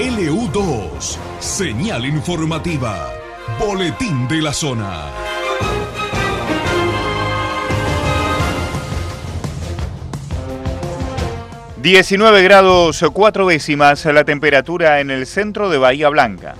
LU2, señal informativa, boletín de la zona. ...19 grados 4 décimas la temperatura en el centro de Bahía Blanca.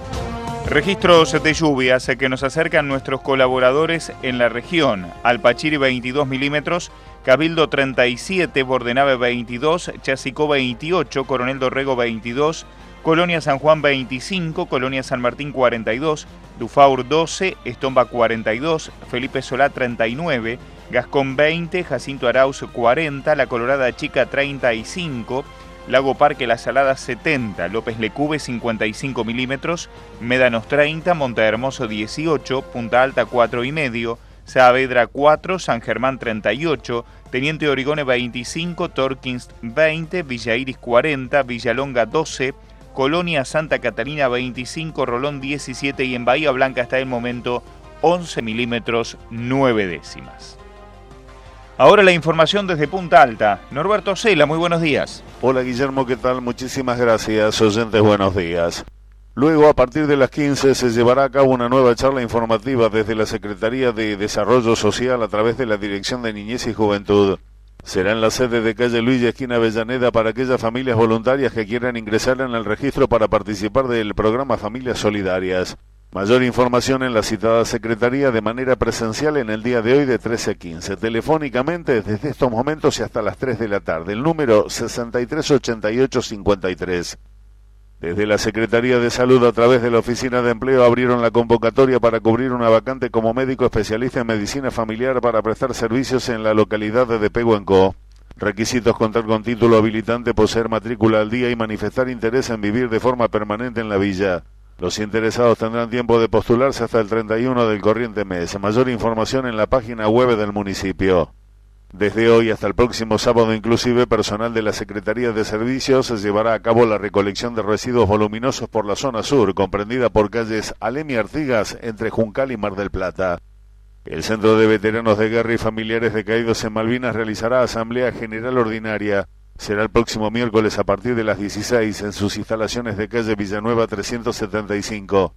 Registros de lluvias que nos acercan nuestros colaboradores en la región. Alpachiri 22 milímetros, Cabildo 37, Bordenave 22, Chasicó 28, Coronel Dorrego 22, Colonia San Juan 25, Colonia San Martín 42, Dufaur 12, Estomba 42, Felipe Solá 39, Gascón 20, Jacinto Arauz 40, La Colorada Chica 35, Lago Parque La Salada 70, López Lecube 55 milímetros, Médanos 30, Monte Hermoso 18, Punta Alta 4 y medio, Saavedra 4, San Germán 38, Teniente Origone 25, Torkins 20, Villa Iris 40, Villalonga 12, Colonia Santa Catalina 25, Rolón 17 y en Bahía Blanca hasta el momento 11 milímetros 9 décimas. Ahora la información desde Punta Alta. Norberto Cela, muy buenos días. Hola Guillermo, ¿qué tal? Muchísimas gracias, oyentes, buenos días. Luego, a partir de las 15, se llevará a cabo una nueva charla informativa desde la Secretaría de Desarrollo Social a través de la Dirección de Niñez y Juventud. Será en la sede de calle Luis, esquina Avellaneda, para aquellas familias voluntarias que quieran ingresar en el registro para participar del programa Familias Solidarias. Mayor información en la citada secretaría de manera presencial en el día de hoy de 13 a 15. Telefónicamente desde estos momentos y hasta las 3 de la tarde. El número 638853. Desde la Secretaría de Salud a través de la Oficina de Empleo abrieron la convocatoria para cubrir una vacante como médico especialista en medicina familiar para prestar servicios en la localidad de Pehuenco. Requisitos contar con título habilitante, poseer matrícula al día y manifestar interés en vivir de forma permanente en la villa. Los interesados tendrán tiempo de postularse hasta el 31 del corriente mes. Mayor información en la página web del municipio. Desde hoy hasta el próximo sábado inclusive personal de la Secretaría de Servicios se llevará a cabo la recolección de residuos voluminosos por la zona sur, comprendida por calles Alemi Artigas entre Juncal y Mar del Plata. El Centro de Veteranos de Guerra y Familiares de Caídos en Malvinas realizará Asamblea General Ordinaria. Será el próximo miércoles a partir de las 16 en sus instalaciones de calle Villanueva 375.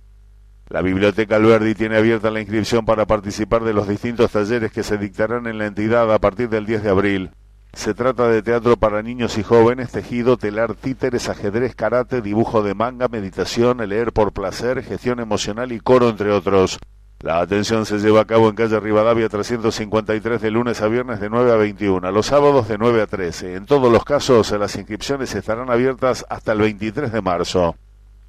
La Biblioteca Alberdi tiene abierta la inscripción para participar de los distintos talleres que se dictarán en la entidad a partir del 10 de abril. Se trata de teatro para niños y jóvenes, tejido, telar, títeres, ajedrez, karate, dibujo de manga, meditación, leer por placer, gestión emocional y coro, entre otros. La atención se lleva a cabo en calle Rivadavia 353 de lunes a viernes de 9 a 21, los sábados de 9 a 13. En todos los casos, las inscripciones estarán abiertas hasta el 23 de marzo.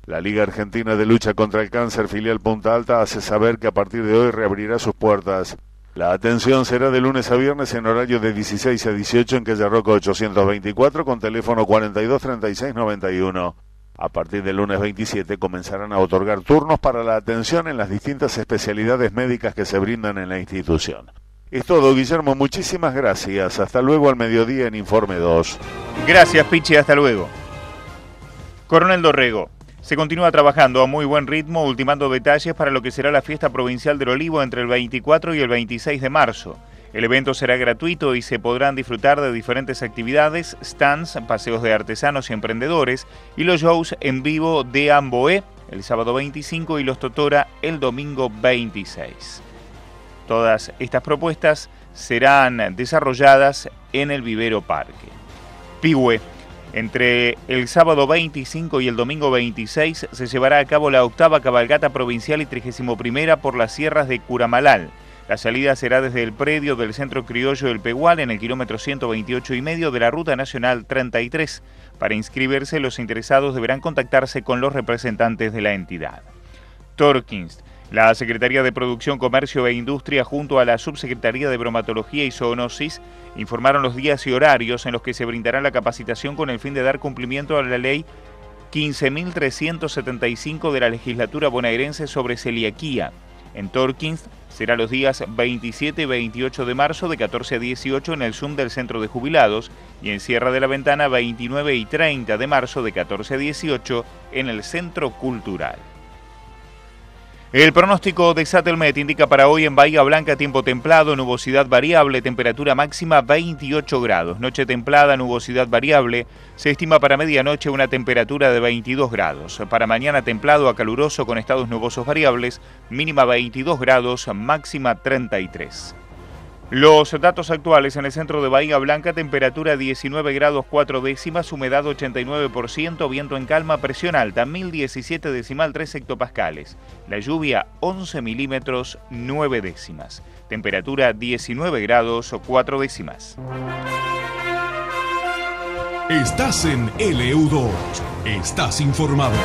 La Liga Argentina de Lucha contra el Cáncer filial Punta Alta hace saber que a partir de hoy reabrirá sus puertas. La atención será de lunes a viernes en horario de 16 a 18 en calle Roca 824 con teléfono 423691. A partir del lunes 27 comenzarán a otorgar turnos para la atención en las distintas especialidades médicas que se brindan en la institución. Es todo, Guillermo. Muchísimas gracias. Hasta luego al mediodía en Informe 2. Gracias, Pichi. Hasta luego. Coronel Dorrego. Se continúa trabajando a muy buen ritmo, ultimando detalles para lo que será la fiesta provincial del Olivo entre el 24 y el 26 de marzo. El evento será gratuito y se podrán disfrutar de diferentes actividades, stands, paseos de artesanos y emprendedores y los shows en vivo de Amboé el sábado 25 y los Totora el domingo 26. Todas estas propuestas serán desarrolladas en el Vivero Parque. Pigüe. Entre el sábado 25 y el domingo 26 se llevará a cabo la octava cabalgata provincial y 31 por las sierras de Curamalal. La salida será desde el predio del Centro Criollo del Pegual en el kilómetro 128 y medio de la Ruta Nacional 33. Para inscribirse, los interesados deberán contactarse con los representantes de la entidad. Torkins. La Secretaría de Producción, Comercio e Industria junto a la Subsecretaría de Bromatología y Zoonosis informaron los días y horarios en los que se brindará la capacitación con el fin de dar cumplimiento a la ley 15.375 de la legislatura bonaerense sobre celiaquía. En Torkins será los días 27 y 28 de marzo de 14 a 18 en el Zoom del Centro de Jubilados y en Sierra de la Ventana 29 y 30 de marzo de 14 a 18 en el Centro Cultural. El pronóstico de Satelmet indica para hoy en Bahía Blanca tiempo templado, nubosidad variable, temperatura máxima 28 grados. Noche templada, nubosidad variable. Se estima para medianoche una temperatura de 22 grados. Para mañana templado a caluroso con estados nubosos variables, mínima 22 grados, máxima 33. Los datos actuales en el centro de Bahía Blanca, temperatura 19 grados 4 décimas, humedad 89%, viento en calma, presión alta 1017 decimal 3 hectopascales. La lluvia 11 milímetros 9 décimas. Temperatura 19 grados 4 décimas. Estás en LU2. Estás informado.